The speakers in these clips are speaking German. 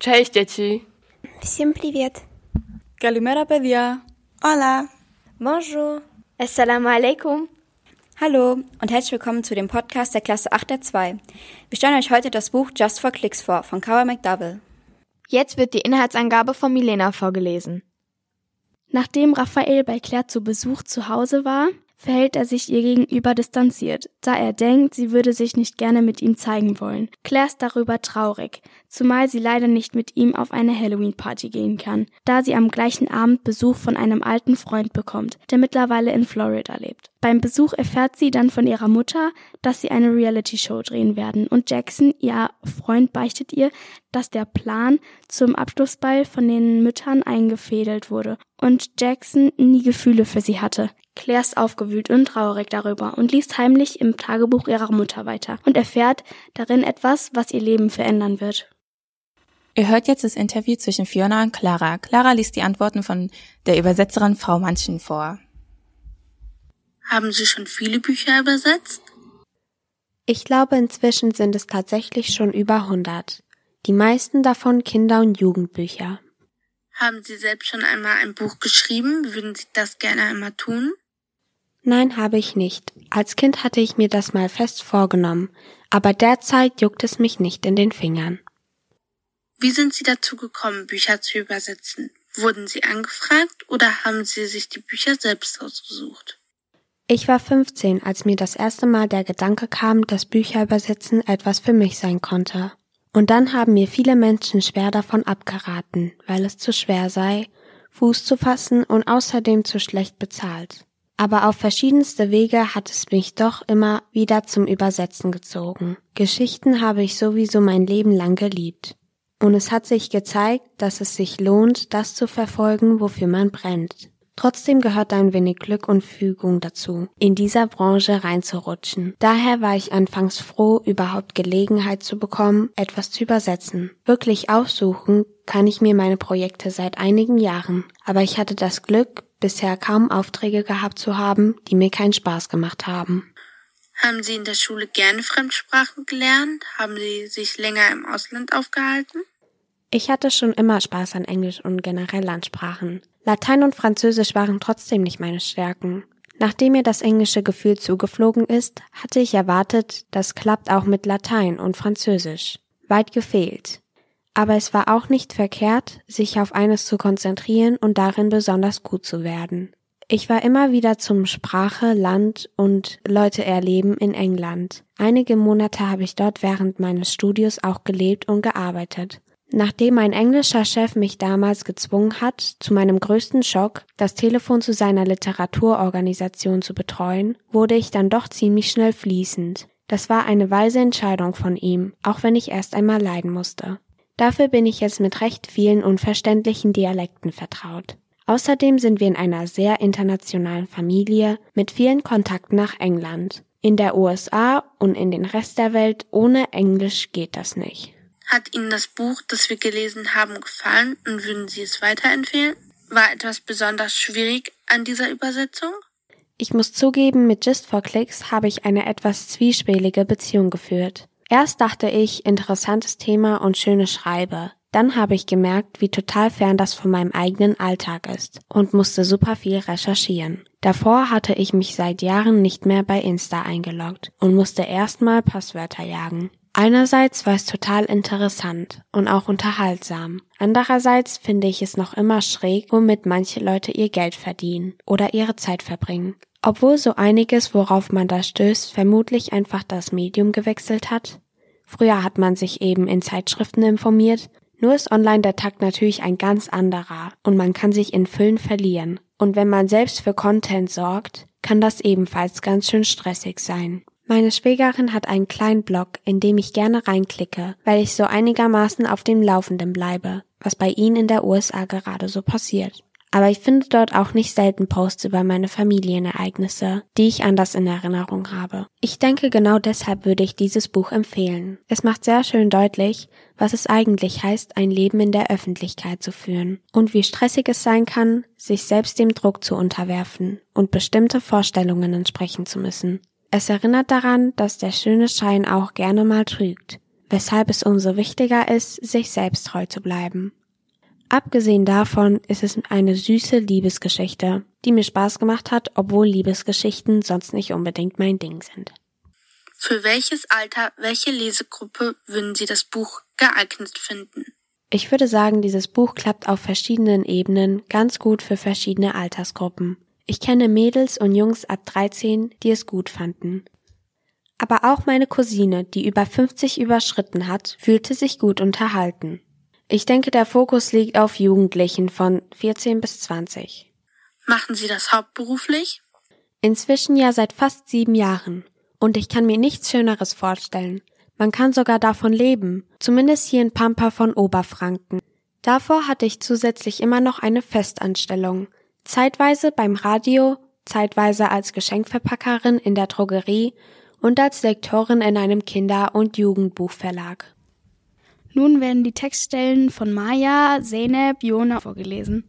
Cześć dzieci. Всем привет. Kalimera παιδιά. Hola. Bonjour. Assalamu alaikum. Hallo und herzlich willkommen zu dem Podcast der Klasse 8 der 2. Wir stellen euch heute das Buch Just for Clicks vor von Cara McDowell. Jetzt wird die Inhaltsangabe von Milena vorgelesen. Nachdem Raphael bei Claire zu Besuch zu Hause war, verhält er sich ihr gegenüber distanziert, da er denkt, sie würde sich nicht gerne mit ihm zeigen wollen. Claire ist darüber traurig, zumal sie leider nicht mit ihm auf eine Halloween-Party gehen kann, da sie am gleichen Abend Besuch von einem alten Freund bekommt, der mittlerweile in Florida lebt. Beim Besuch erfährt sie dann von ihrer Mutter, dass sie eine Reality-Show drehen werden und Jackson, ihr Freund, beichtet ihr, dass der Plan zum Abschlussball von den Müttern eingefädelt wurde und Jackson nie Gefühle für sie hatte. Claire ist aufgewühlt und traurig darüber und liest heimlich im Tagebuch ihrer Mutter weiter und erfährt darin etwas, was ihr Leben verändern wird. Ihr hört jetzt das Interview zwischen Fiona und Clara. Clara liest die Antworten von der Übersetzerin Frau Manchen vor. Haben Sie schon viele Bücher übersetzt? Ich glaube, inzwischen sind es tatsächlich schon über 100. Die meisten davon Kinder- und Jugendbücher. Haben Sie selbst schon einmal ein Buch geschrieben? Würden Sie das gerne einmal tun? Nein, habe ich nicht. Als Kind hatte ich mir das mal fest vorgenommen, aber derzeit juckt es mich nicht in den Fingern. Wie sind Sie dazu gekommen, Bücher zu übersetzen? Wurden Sie angefragt oder haben Sie sich die Bücher selbst ausgesucht? Ich war 15, als mir das erste Mal der Gedanke kam, dass Bücher übersetzen etwas für mich sein konnte. Und dann haben mir viele Menschen schwer davon abgeraten, weil es zu schwer sei, Fuß zu fassen und außerdem zu schlecht bezahlt. Aber auf verschiedenste Wege hat es mich doch immer wieder zum Übersetzen gezogen. Geschichten habe ich sowieso mein Leben lang geliebt. Und es hat sich gezeigt, dass es sich lohnt, das zu verfolgen, wofür man brennt. Trotzdem gehört ein wenig Glück und Fügung dazu, in dieser Branche reinzurutschen. Daher war ich anfangs froh, überhaupt Gelegenheit zu bekommen, etwas zu übersetzen. Wirklich aussuchen kann ich mir meine Projekte seit einigen Jahren, aber ich hatte das Glück, bisher kaum Aufträge gehabt zu haben, die mir keinen Spaß gemacht haben. Haben Sie in der Schule gerne Fremdsprachen gelernt? Haben Sie sich länger im Ausland aufgehalten? Ich hatte schon immer Spaß an Englisch und generell an Sprachen. Latein und Französisch waren trotzdem nicht meine Stärken. Nachdem mir das englische Gefühl zugeflogen ist, hatte ich erwartet, das klappt auch mit Latein und Französisch. Weit gefehlt. Aber es war auch nicht verkehrt, sich auf eines zu konzentrieren und darin besonders gut zu werden. Ich war immer wieder zum Sprache, Land und Leute erleben in England. Einige Monate habe ich dort während meines Studios auch gelebt und gearbeitet. Nachdem ein englischer Chef mich damals gezwungen hat, zu meinem größten Schock, das Telefon zu seiner Literaturorganisation zu betreuen, wurde ich dann doch ziemlich schnell fließend. Das war eine weise Entscheidung von ihm, auch wenn ich erst einmal leiden musste. Dafür bin ich jetzt mit recht vielen unverständlichen Dialekten vertraut. Außerdem sind wir in einer sehr internationalen Familie mit vielen Kontakten nach England. In der USA und in den Rest der Welt ohne Englisch geht das nicht. Hat Ihnen das Buch, das wir gelesen haben, gefallen und würden Sie es weiterempfehlen? War etwas besonders schwierig an dieser Übersetzung? Ich muss zugeben, mit Just for Clicks habe ich eine etwas zwiespältige Beziehung geführt. Erst dachte ich, interessantes Thema und schöne Schreibe. Dann habe ich gemerkt, wie total fern das von meinem eigenen Alltag ist und musste super viel recherchieren. Davor hatte ich mich seit Jahren nicht mehr bei Insta eingeloggt und musste erstmal Passwörter jagen. Einerseits war es total interessant und auch unterhaltsam. Andererseits finde ich es noch immer schräg, womit manche Leute ihr Geld verdienen oder ihre Zeit verbringen. Obwohl so einiges, worauf man da stößt, vermutlich einfach das Medium gewechselt hat. Früher hat man sich eben in Zeitschriften informiert, nur ist online der Takt natürlich ein ganz anderer und man kann sich in Füllen verlieren. Und wenn man selbst für Content sorgt, kann das ebenfalls ganz schön stressig sein. Meine Schwägerin hat einen kleinen Blog, in dem ich gerne reinklicke, weil ich so einigermaßen auf dem Laufenden bleibe, was bei ihnen in der USA gerade so passiert. Aber ich finde dort auch nicht selten Posts über meine Familienereignisse, die ich anders in Erinnerung habe. Ich denke, genau deshalb würde ich dieses Buch empfehlen. Es macht sehr schön deutlich, was es eigentlich heißt, ein Leben in der Öffentlichkeit zu führen und wie stressig es sein kann, sich selbst dem Druck zu unterwerfen und bestimmte Vorstellungen entsprechen zu müssen. Es erinnert daran, dass der schöne Schein auch gerne mal trügt. weshalb es umso wichtiger ist, sich selbst treu zu bleiben. Abgesehen davon ist es eine süße Liebesgeschichte, die mir Spaß gemacht hat, obwohl Liebesgeschichten sonst nicht unbedingt mein Ding sind. Für welches Alter, welche Lesegruppe würden Sie das Buch geeignet finden? Ich würde sagen, dieses Buch klappt auf verschiedenen Ebenen ganz gut für verschiedene Altersgruppen. Ich kenne Mädels und Jungs ab 13, die es gut fanden. Aber auch meine Cousine, die über 50 überschritten hat, fühlte sich gut unterhalten. Ich denke, der Fokus liegt auf Jugendlichen von 14 bis 20. Machen Sie das hauptberuflich? Inzwischen ja seit fast sieben Jahren. Und ich kann mir nichts Schöneres vorstellen. Man kann sogar davon leben, zumindest hier in Pampa von Oberfranken. Davor hatte ich zusätzlich immer noch eine Festanstellung. Zeitweise beim Radio, zeitweise als Geschenkverpackerin in der Drogerie und als Lektorin in einem Kinder- und Jugendbuchverlag. Nun werden die Textstellen von Maya, Zeynep, Jona vorgelesen.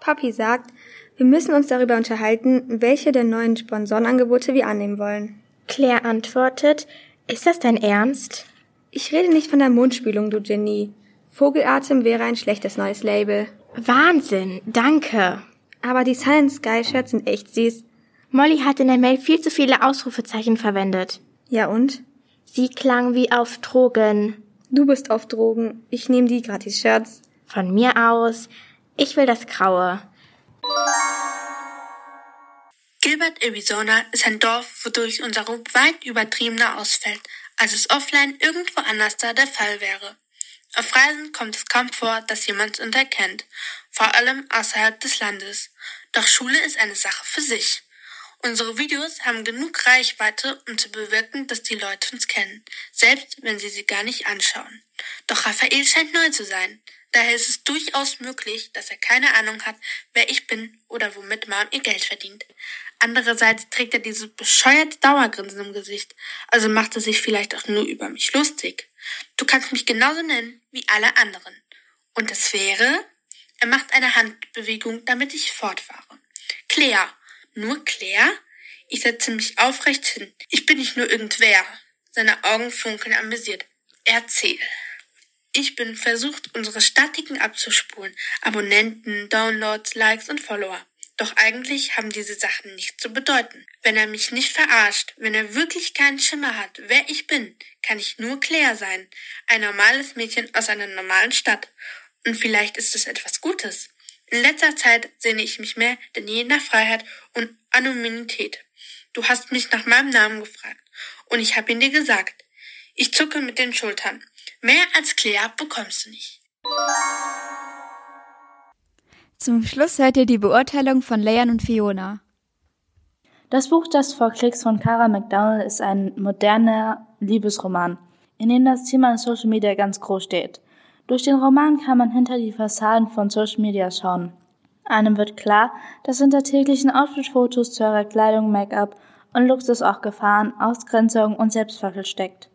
Papi sagt, wir müssen uns darüber unterhalten, welche der neuen Sponsorenangebote wir annehmen wollen. Claire antwortet, ist das dein Ernst? Ich rede nicht von der Mundspülung, du Genie. Vogelatem wäre ein schlechtes neues Label. Wahnsinn, danke. Aber die Silent Sky Shirts sind echt süß. Molly hat in der Mail viel zu viele Ausrufezeichen verwendet. Ja und? Sie klang wie auf Drogen. Du bist auf Drogen. Ich nehme die Gratis-Shirts. Von mir aus. Ich will das Graue. Gilbert, Arizona ist ein Dorf, wodurch unser Ruf weit übertriebener ausfällt, als es offline irgendwo anders da der Fall wäre. Auf Reisen kommt es kaum vor, dass jemand uns erkennt, vor allem außerhalb des Landes. Doch Schule ist eine Sache für sich. Unsere Videos haben genug Reichweite, um zu bewirken, dass die Leute uns kennen, selbst wenn sie sie gar nicht anschauen. Doch Raphael scheint neu zu sein. Daher ist es durchaus möglich, dass er keine Ahnung hat, wer ich bin oder womit Mom ihr Geld verdient. Andererseits trägt er dieses bescheuerte Dauergrinsen im Gesicht, also macht er sich vielleicht auch nur über mich lustig. Du kannst mich genauso nennen wie alle anderen. Und es wäre? Er macht eine Handbewegung, damit ich fortfahre. Claire. Nur Claire? Ich setze mich aufrecht hin. Ich bin nicht nur irgendwer. Seine Augen funkeln amüsiert. Erzähl. Ich bin versucht, unsere Statiken abzuspulen. Abonnenten, Downloads, Likes und Follower. Doch eigentlich haben diese Sachen nichts zu bedeuten. Wenn er mich nicht verarscht, wenn er wirklich keinen Schimmer hat, wer ich bin, kann ich nur Claire sein. Ein normales Mädchen aus einer normalen Stadt. Und vielleicht ist es etwas Gutes. In letzter Zeit sehne ich mich mehr denn je nach Freiheit und Anonymität. Du hast mich nach meinem Namen gefragt. Und ich habe ihn dir gesagt. Ich zucke mit den Schultern. Mehr als Claire bekommst du nicht. Zum Schluss hört ihr die Beurteilung von Leon und Fiona. Das Buch Just for Clicks von Cara McDowell ist ein moderner Liebesroman, in dem das Thema Social Media ganz groß steht. Durch den Roman kann man hinter die Fassaden von Social Media schauen. Einem wird klar, dass hinter täglichen Outfit-Fotos, teurer Kleidung, Make-up und Luxus auch Gefahren, Ausgrenzung und Selbstzweifel steckt.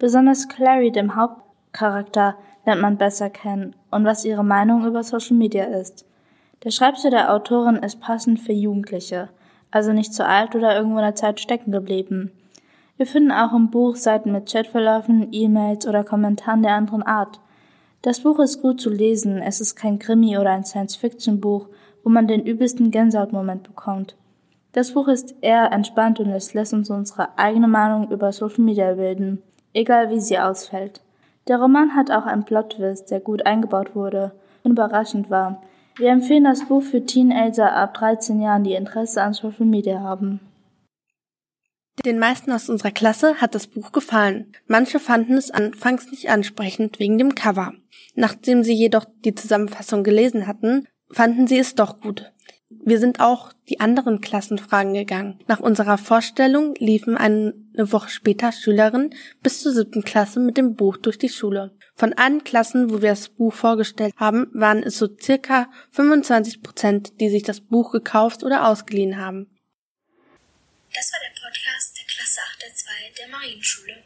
Besonders Clary, dem Hauptcharakter, lernt man besser kennen und was ihre Meinung über Social Media ist. Der Schreibstil der Autorin ist passend für Jugendliche, also nicht zu alt oder irgendwo in der Zeit stecken geblieben. Wir finden auch im Buch Seiten mit Chatverläufen, E-Mails oder Kommentaren der anderen Art. Das Buch ist gut zu lesen, es ist kein Krimi oder ein Science-Fiction-Buch, wo man den übelsten Gänsehautmoment bekommt. Das Buch ist eher entspannt und es lässt uns unsere eigene Meinung über Social Media bilden, egal wie sie ausfällt. Der Roman hat auch einen Plot-Twist, der gut eingebaut wurde und überraschend war, wir empfehlen das Buch für Teenager ab 13 Jahren, die Interesse an Social Media haben. Den meisten aus unserer Klasse hat das Buch gefallen. Manche fanden es anfangs nicht ansprechend wegen dem Cover. Nachdem sie jedoch die Zusammenfassung gelesen hatten, fanden sie es doch gut. Wir sind auch die anderen Klassenfragen gegangen. Nach unserer Vorstellung liefen eine Woche später Schülerinnen bis zur siebten Klasse mit dem Buch durch die Schule. Von allen Klassen, wo wir das Buch vorgestellt haben, waren es so circa 25 Prozent, die sich das Buch gekauft oder ausgeliehen haben. Das war der Podcast der Klasse 8 der 2 der Marienschule